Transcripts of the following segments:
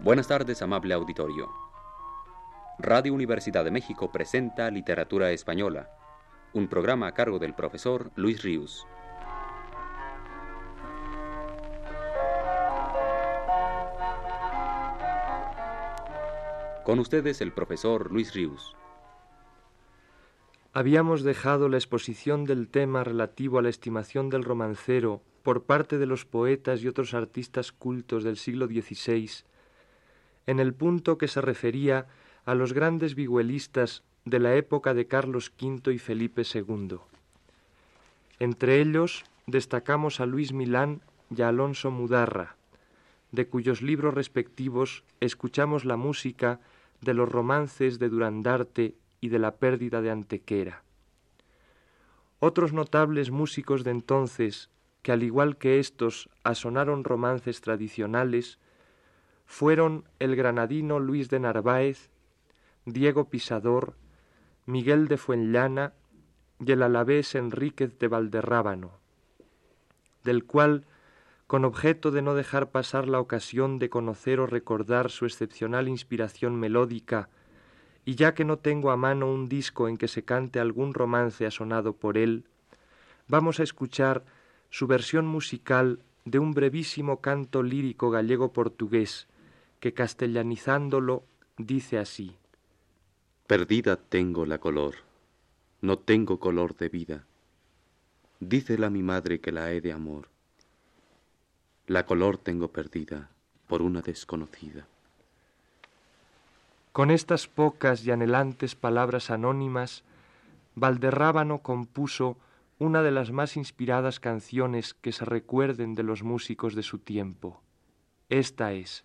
Buenas tardes, amable auditorio. Radio Universidad de México presenta Literatura Española, un programa a cargo del profesor Luis Ríos. Con ustedes el profesor Luis Ríos. Habíamos dejado la exposición del tema relativo a la estimación del romancero por parte de los poetas y otros artistas cultos del siglo XVI en el punto que se refería a los grandes vihuelistas de la época de Carlos V y Felipe II. Entre ellos destacamos a Luis Milán y a Alonso Mudarra, de cuyos libros respectivos escuchamos la música de los romances de Durandarte y de la pérdida de Antequera. Otros notables músicos de entonces, que al igual que éstos asonaron romances tradicionales, fueron el granadino Luis de Narváez, Diego Pisador, Miguel de Fuenllana y el alavés Enríquez de Valderrábano, del cual, con objeto de no dejar pasar la ocasión de conocer o recordar su excepcional inspiración melódica, y ya que no tengo a mano un disco en que se cante algún romance asonado por él, vamos a escuchar su versión musical de un brevísimo canto lírico gallego-portugués, que castellanizándolo dice así. Perdida tengo la color, no tengo color de vida. Dícela mi madre que la he de amor. La color tengo perdida por una desconocida. Con estas pocas y anhelantes palabras anónimas, Valderrábano compuso una de las más inspiradas canciones que se recuerden de los músicos de su tiempo. Esta es.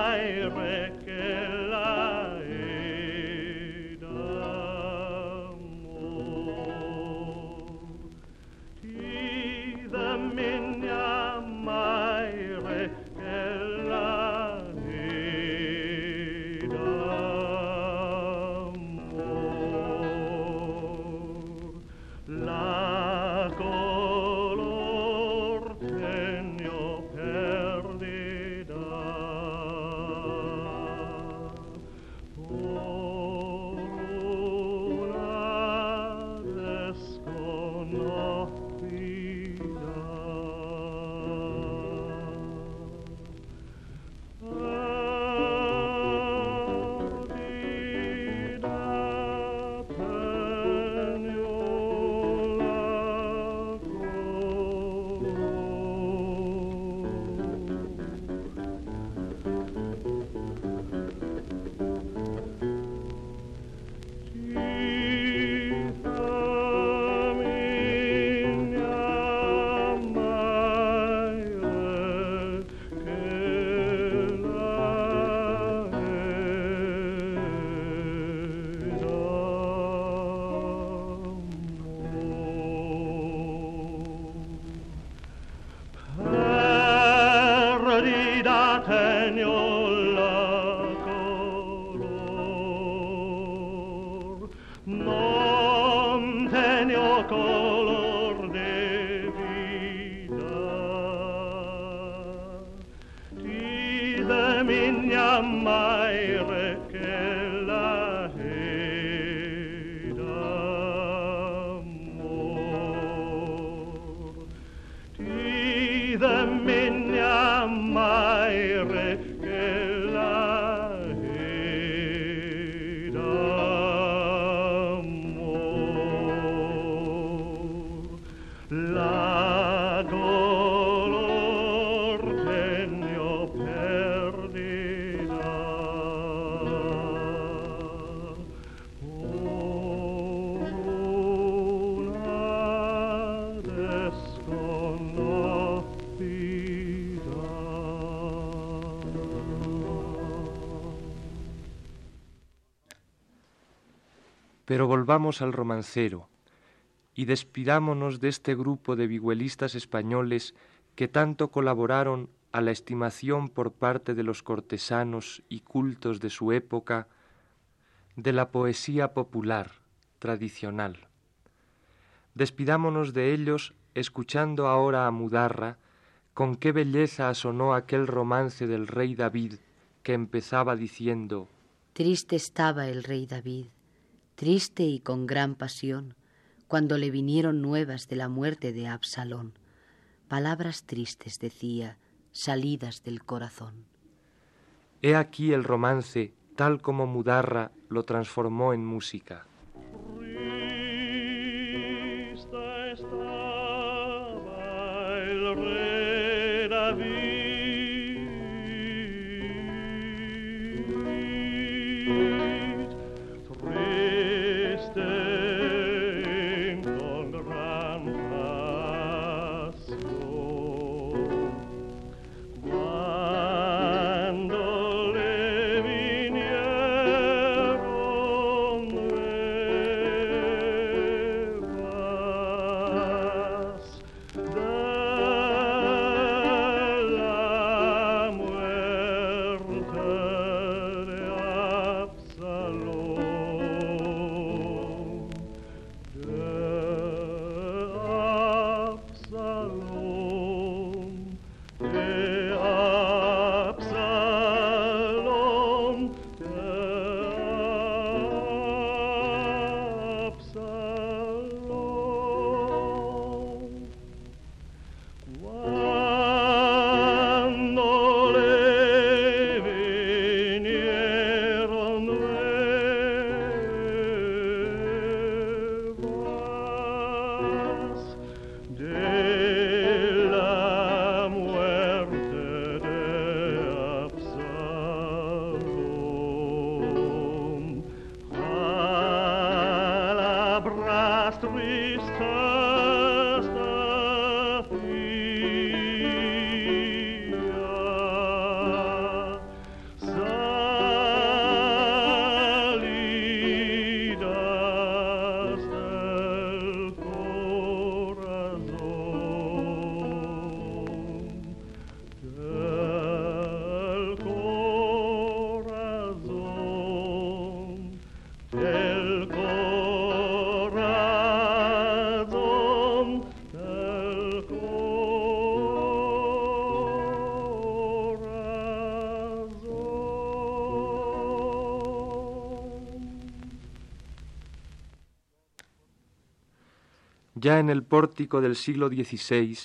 color, non tengo color Pero volvamos al romancero, y despidámonos de este grupo de vihuelistas españoles que tanto colaboraron a la estimación por parte de los cortesanos y cultos de su época de la poesía popular, tradicional. Despidámonos de ellos escuchando ahora a Mudarra con qué belleza asonó aquel romance del rey David que empezaba diciendo Triste estaba el rey David, triste y con gran pasión, cuando le vinieron nuevas de la muerte de Absalón. Palabras tristes decía, salidas del corazón. He aquí el romance, tal como Mudarra lo transformó en música. Triste estaba el rey David, Ya en el pórtico del siglo XVI,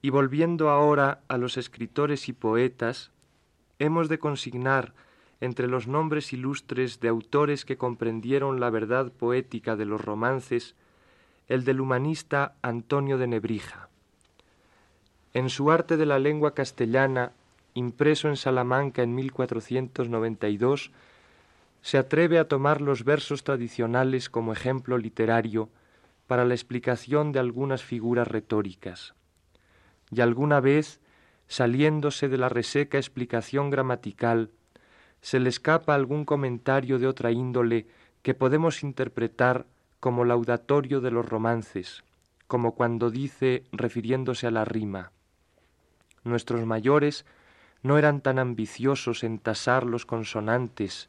y volviendo ahora a los escritores y poetas, hemos de consignar entre los nombres ilustres de autores que comprendieron la verdad poética de los romances el del humanista Antonio de Nebrija. En su arte de la lengua castellana, impreso en Salamanca en 1492, se atreve a tomar los versos tradicionales como ejemplo literario para la explicación de algunas figuras retóricas. Y alguna vez, saliéndose de la reseca explicación gramatical, se le escapa algún comentario de otra índole que podemos interpretar como laudatorio de los romances, como cuando dice, refiriéndose a la rima, Nuestros mayores no eran tan ambiciosos en tasar los consonantes,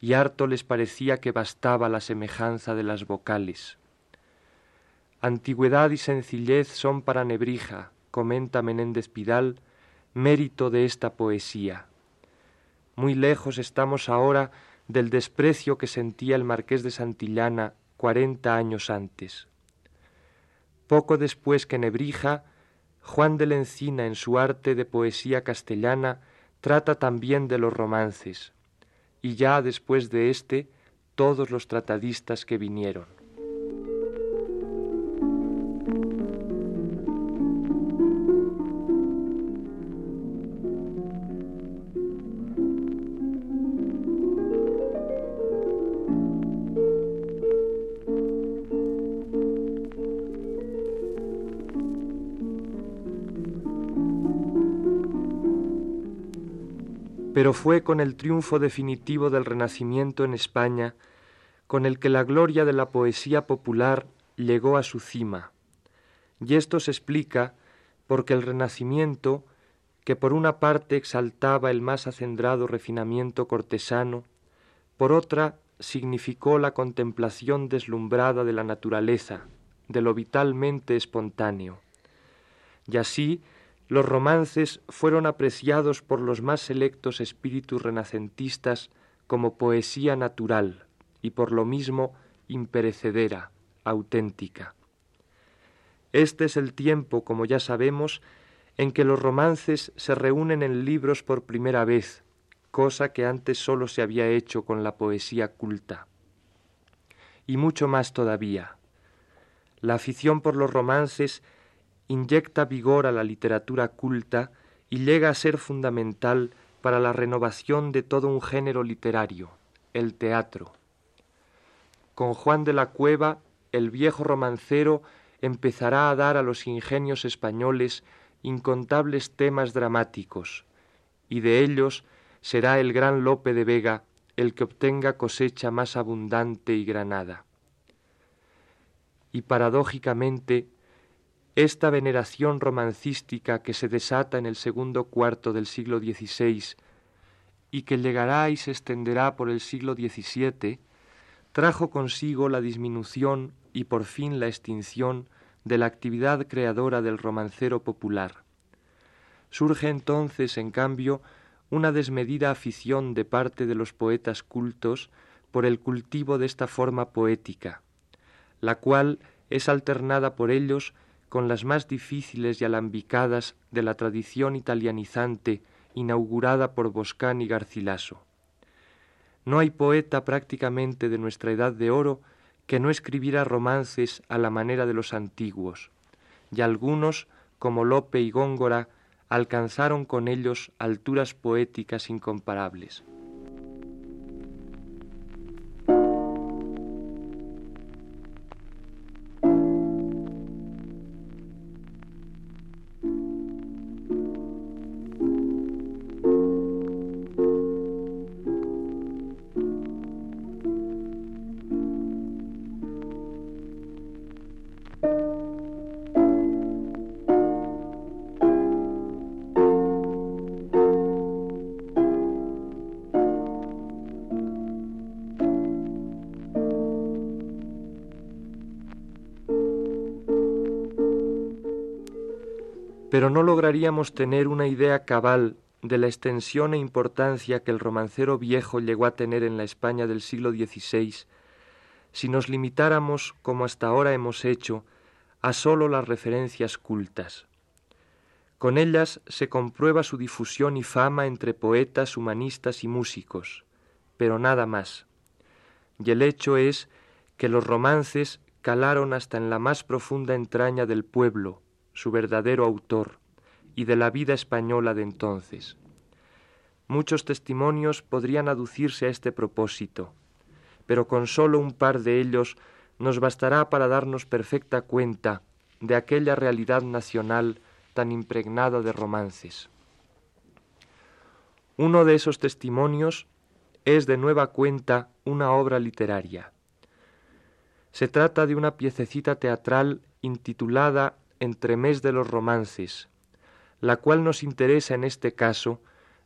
y harto les parecía que bastaba la semejanza de las vocales. Antigüedad y sencillez son para Nebrija, comenta Menéndez Pidal, mérito de esta poesía. Muy lejos estamos ahora del desprecio que sentía el marqués de Santillana cuarenta años antes. Poco después que Nebrija, Juan de la Encina en su arte de poesía castellana trata también de los romances, y ya después de éste todos los tratadistas que vinieron. Pero fue con el triunfo definitivo del Renacimiento en España, con el que la gloria de la poesía popular llegó a su cima. Y esto se explica porque el Renacimiento, que por una parte exaltaba el más acendrado refinamiento cortesano, por otra significó la contemplación deslumbrada de la naturaleza, de lo vitalmente espontáneo. Y así los romances fueron apreciados por los más selectos espíritus renacentistas como poesía natural y por lo mismo imperecedera, auténtica. Este es el tiempo, como ya sabemos, en que los romances se reúnen en libros por primera vez, cosa que antes sólo se había hecho con la poesía culta. Y mucho más todavía. La afición por los romances inyecta vigor a la literatura culta y llega a ser fundamental para la renovación de todo un género literario, el teatro. Con Juan de la Cueva, el viejo romancero empezará a dar a los ingenios españoles incontables temas dramáticos, y de ellos será el gran Lope de Vega el que obtenga cosecha más abundante y granada. Y paradójicamente, esta veneración romancística que se desata en el segundo cuarto del siglo XVI y que llegará y se extenderá por el siglo XVII, trajo consigo la disminución y por fin la extinción de la actividad creadora del romancero popular. Surge entonces, en cambio, una desmedida afición de parte de los poetas cultos por el cultivo de esta forma poética, la cual es alternada por ellos con las más difíciles y alambicadas de la tradición italianizante inaugurada por Boscán y Garcilaso. No hay poeta prácticamente de nuestra edad de oro que no escribiera romances a la manera de los antiguos, y algunos, como Lope y Góngora, alcanzaron con ellos alturas poéticas incomparables. Pero no lograríamos tener una idea cabal de la extensión e importancia que el romancero viejo llegó a tener en la España del siglo XVI si nos limitáramos, como hasta ahora hemos hecho, a sólo las referencias cultas. Con ellas se comprueba su difusión y fama entre poetas, humanistas y músicos, pero nada más. Y el hecho es que los romances calaron hasta en la más profunda entraña del pueblo, su verdadero autor, y de la vida española de entonces. Muchos testimonios podrían aducirse a este propósito, pero con sólo un par de ellos nos bastará para darnos perfecta cuenta de aquella realidad nacional tan impregnada de romances. Uno de esos testimonios es de nueva cuenta una obra literaria. Se trata de una piececita teatral intitulada entremés de los romances, la cual nos interesa en este caso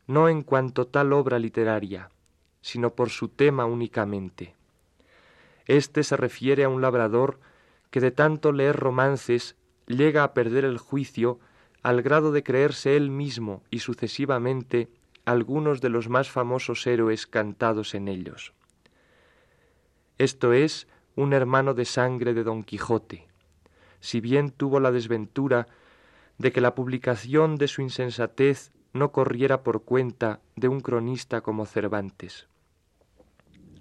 no en cuanto tal obra literaria, sino por su tema únicamente. Este se refiere a un labrador que de tanto leer romances llega a perder el juicio al grado de creerse él mismo y sucesivamente algunos de los más famosos héroes cantados en ellos. Esto es un hermano de sangre de Don Quijote, si bien tuvo la desventura de que la publicación de su insensatez no corriera por cuenta de un cronista como Cervantes.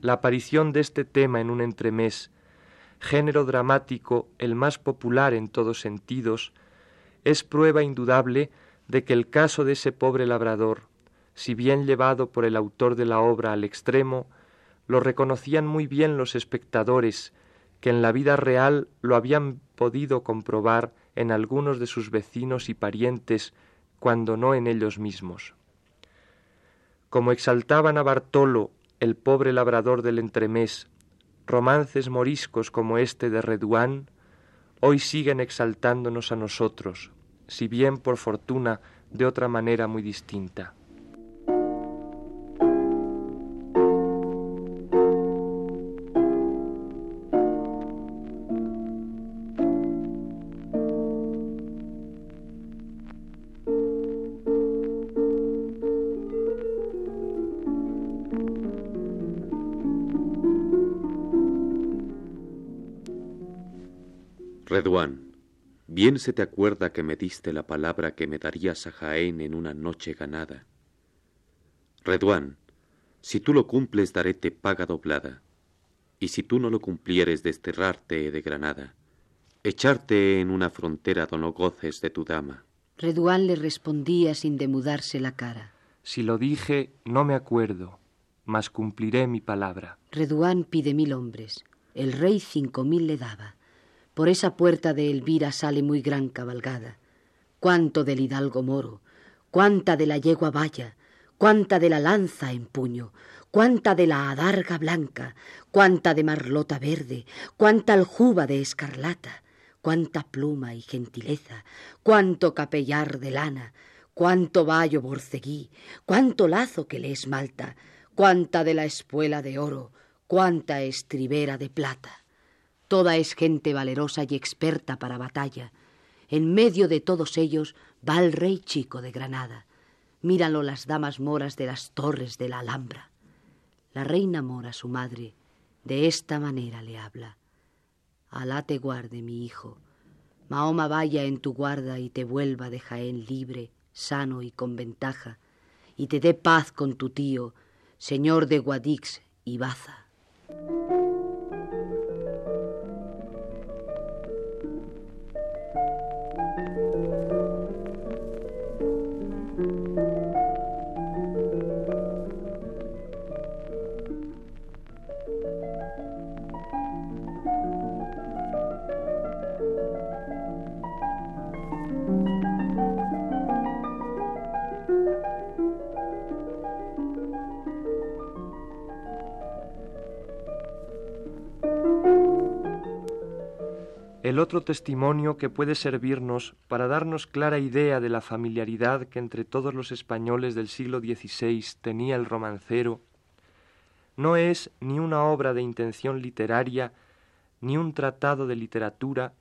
La aparición de este tema en un entremés, género dramático el más popular en todos sentidos, es prueba indudable de que el caso de ese pobre labrador, si bien llevado por el autor de la obra al extremo, lo reconocían muy bien los espectadores que en la vida real lo habían podido comprobar en algunos de sus vecinos y parientes, cuando no en ellos mismos. Como exaltaban a Bartolo, el pobre labrador del entremés, romances moriscos como este de Reduán, hoy siguen exaltándonos a nosotros, si bien por fortuna de otra manera muy distinta. Bien se te acuerda que me diste la palabra que me darías a Jaén en una noche ganada. Reduán, si tú lo cumples daréte paga doblada, y si tú no lo cumplieres desterrarte de Granada, echarte en una frontera donde no goces de tu dama. Reduán le respondía sin demudarse la cara. Si lo dije, no me acuerdo, mas cumpliré mi palabra. Reduán pide mil hombres, el rey cinco mil le daba. Por esa puerta de Elvira sale muy gran cabalgada. Cuánto del hidalgo moro, cuánta de la yegua valla, cuánta de la lanza en puño, cuánta de la adarga blanca, cuánta de marlota verde, cuánta aljuba de escarlata, cuánta pluma y gentileza, cuánto capellar de lana, cuánto vallo borceguí, cuánto lazo que le esmalta, cuánta de la espuela de oro, cuánta estribera de plata. Toda es gente valerosa y experta para batalla. En medio de todos ellos va el rey chico de Granada. Míralo las damas moras de las torres de la Alhambra. La reina mora, su madre, de esta manera le habla. Alá te guarde, mi hijo. Mahoma vaya en tu guarda y te vuelva de Jaén libre, sano y con ventaja, y te dé paz con tu tío, señor de Guadix y Baza. El otro testimonio que puede servirnos para darnos clara idea de la familiaridad que entre todos los españoles del siglo XVI tenía el romancero, no es ni una obra de intención literaria, ni un tratado de literatura,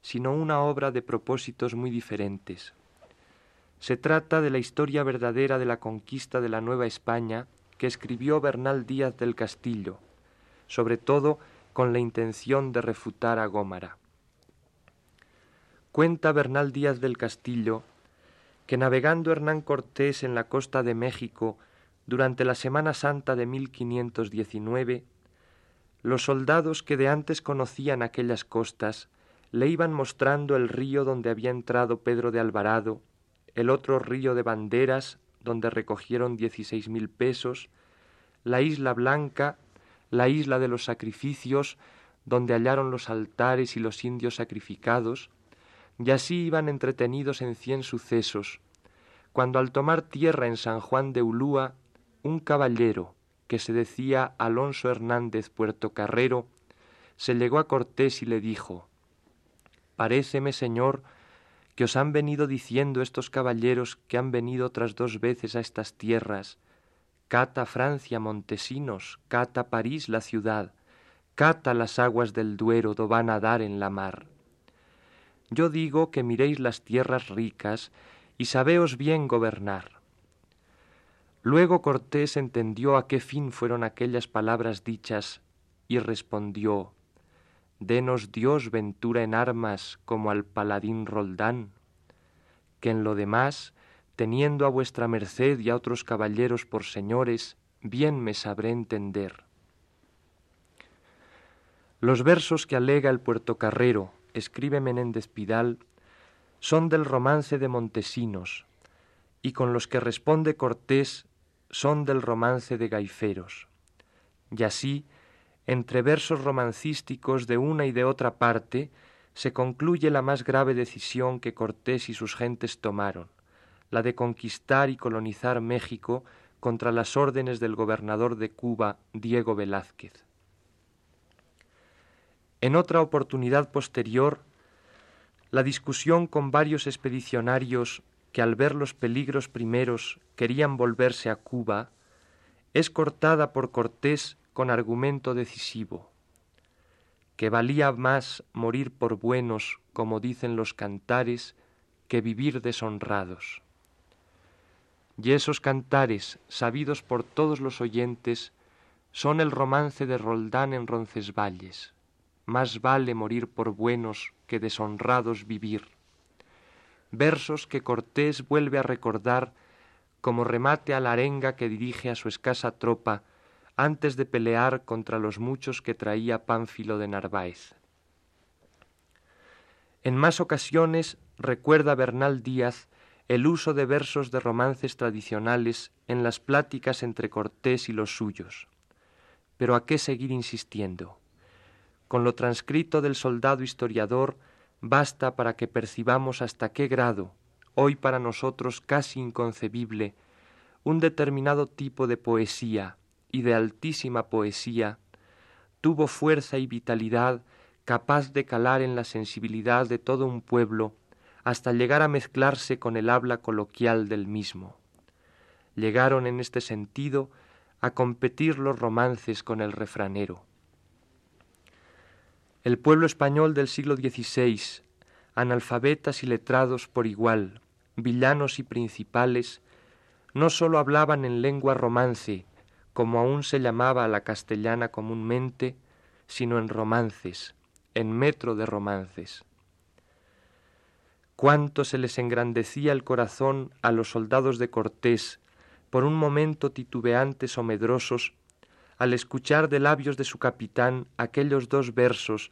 sino una obra de propósitos muy diferentes. Se trata de la historia verdadera de la conquista de la Nueva España que escribió Bernal Díaz del Castillo, sobre todo con la intención de refutar a Gómara. Cuenta Bernal Díaz del Castillo que navegando Hernán Cortés en la costa de México durante la Semana Santa de 1519, los soldados que de antes conocían aquellas costas le iban mostrando el río donde había entrado Pedro de Alvarado, el otro río de Banderas, donde recogieron dieciséis mil pesos, la isla Blanca, la isla de los sacrificios, donde hallaron los altares y los indios sacrificados, y así iban entretenidos en cien sucesos, cuando al tomar tierra en San Juan de Ulúa, un caballero, que se decía Alonso Hernández Puertocarrero, se llegó a Cortés y le dijo Paréceme, señor, que os han venido diciendo estos caballeros que han venido otras dos veces a estas tierras, cata Francia Montesinos, cata París la ciudad, cata las aguas del Duero do van a dar en la mar. Yo digo que miréis las tierras ricas y sabeos bien gobernar. Luego Cortés entendió a qué fin fueron aquellas palabras dichas y respondió Denos Dios ventura en armas como al paladín Roldán, que en lo demás, teniendo a vuestra merced y a otros caballeros por señores, bien me sabré entender. Los versos que alega el puertocarrero escribe Menéndez Pidal, son del romance de Montesinos, y con los que responde Cortés son del romance de Gaiferos. Y así, entre versos romancísticos de una y de otra parte, se concluye la más grave decisión que Cortés y sus gentes tomaron, la de conquistar y colonizar México contra las órdenes del gobernador de Cuba, Diego Velázquez. En otra oportunidad posterior, la discusión con varios expedicionarios que al ver los peligros primeros querían volverse a Cuba, es cortada por Cortés con argumento decisivo, que valía más morir por buenos, como dicen los cantares, que vivir deshonrados. Y esos cantares, sabidos por todos los oyentes, son el romance de Roldán en Roncesvalles. Más vale morir por buenos que deshonrados vivir. Versos que Cortés vuelve a recordar como remate a la arenga que dirige a su escasa tropa antes de pelear contra los muchos que traía Pánfilo de Narváez. En más ocasiones recuerda Bernal Díaz el uso de versos de romances tradicionales en las pláticas entre Cortés y los suyos. Pero ¿a qué seguir insistiendo? Con lo transcrito del soldado historiador basta para que percibamos hasta qué grado, hoy para nosotros casi inconcebible, un determinado tipo de poesía, y de altísima poesía, tuvo fuerza y vitalidad capaz de calar en la sensibilidad de todo un pueblo hasta llegar a mezclarse con el habla coloquial del mismo. Llegaron en este sentido a competir los romances con el refranero. El pueblo español del siglo XVI, analfabetas y letrados por igual, villanos y principales, no sólo hablaban en lengua romance, como aún se llamaba a la castellana comúnmente, sino en romances, en metro de romances. Cuánto se les engrandecía el corazón a los soldados de Cortés por un momento titubeantes o medrosos, al escuchar de labios de su capitán aquellos dos versos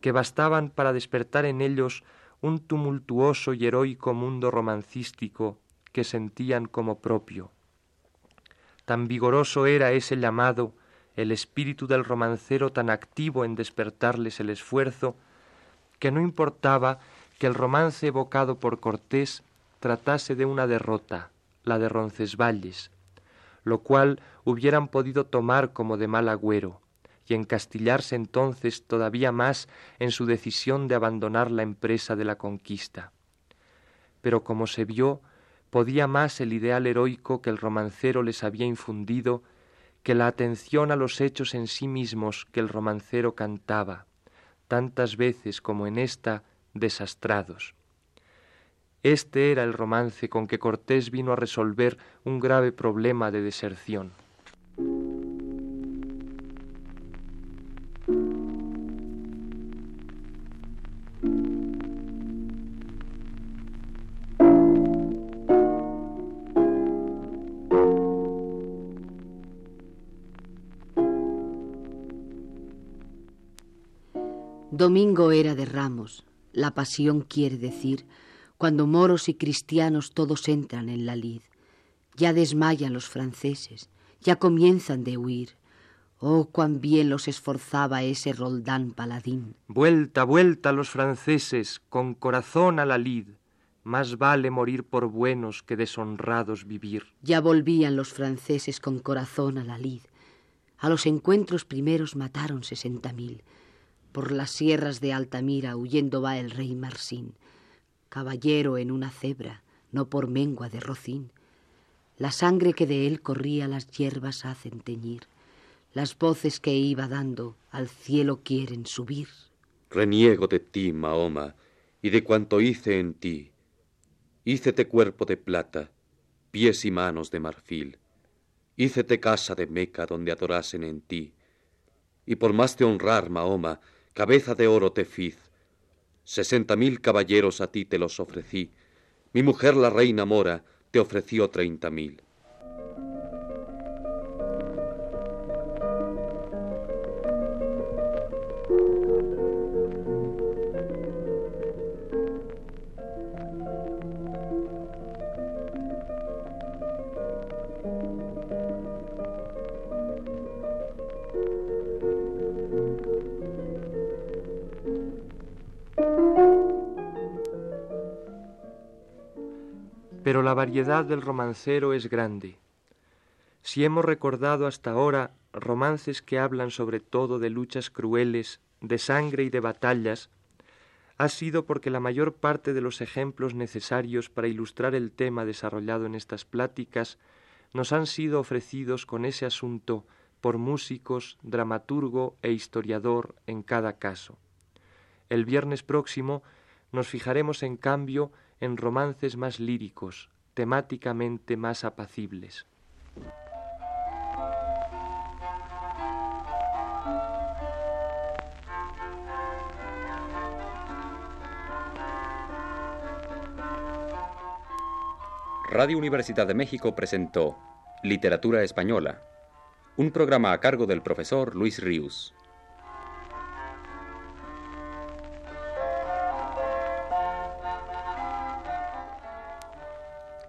que bastaban para despertar en ellos un tumultuoso y heroico mundo romancístico que sentían como propio. Tan vigoroso era ese llamado, el espíritu del romancero tan activo en despertarles el esfuerzo, que no importaba que el romance evocado por Cortés tratase de una derrota, la de Roncesvalles, lo cual hubieran podido tomar como de mal agüero, y encastillarse entonces todavía más en su decisión de abandonar la empresa de la conquista. Pero como se vio, podía más el ideal heroico que el romancero les había infundido que la atención a los hechos en sí mismos que el romancero cantaba, tantas veces como en esta desastrados. Este era el romance con que Cortés vino a resolver un grave problema de deserción. Domingo era de Ramos, la pasión quiere decir, cuando moros y cristianos todos entran en la lid. Ya desmayan los franceses, ya comienzan de huir. Oh, cuán bien los esforzaba ese Roldán paladín. Vuelta, vuelta los franceses, con corazón a la lid. Más vale morir por buenos que deshonrados vivir. Ya volvían los franceses con corazón a la lid. A los encuentros primeros mataron sesenta mil. Por las sierras de Altamira huyendo va el rey Marsín, caballero en una cebra, no por mengua de rocín. La sangre que de él corría las hierbas hacen teñir, las voces que iba dando al cielo quieren subir. Reniego de ti, Mahoma, y de cuanto hice en ti. Hícete cuerpo de plata, pies y manos de marfil. Hícete casa de Meca donde adorasen en ti. Y por más te honrar, Mahoma, cabeza de oro te fiz. Sesenta mil caballeros a ti te los ofrecí. Mi mujer la reina mora te ofreció treinta mil. Pero la variedad del romancero es grande. Si hemos recordado hasta ahora romances que hablan sobre todo de luchas crueles, de sangre y de batallas, ha sido porque la mayor parte de los ejemplos necesarios para ilustrar el tema desarrollado en estas pláticas nos han sido ofrecidos con ese asunto por músicos, dramaturgo e historiador en cada caso. El viernes próximo nos fijaremos en cambio en romances más líricos, temáticamente más apacibles. Radio Universidad de México presentó Literatura Española, un programa a cargo del profesor Luis Ríos.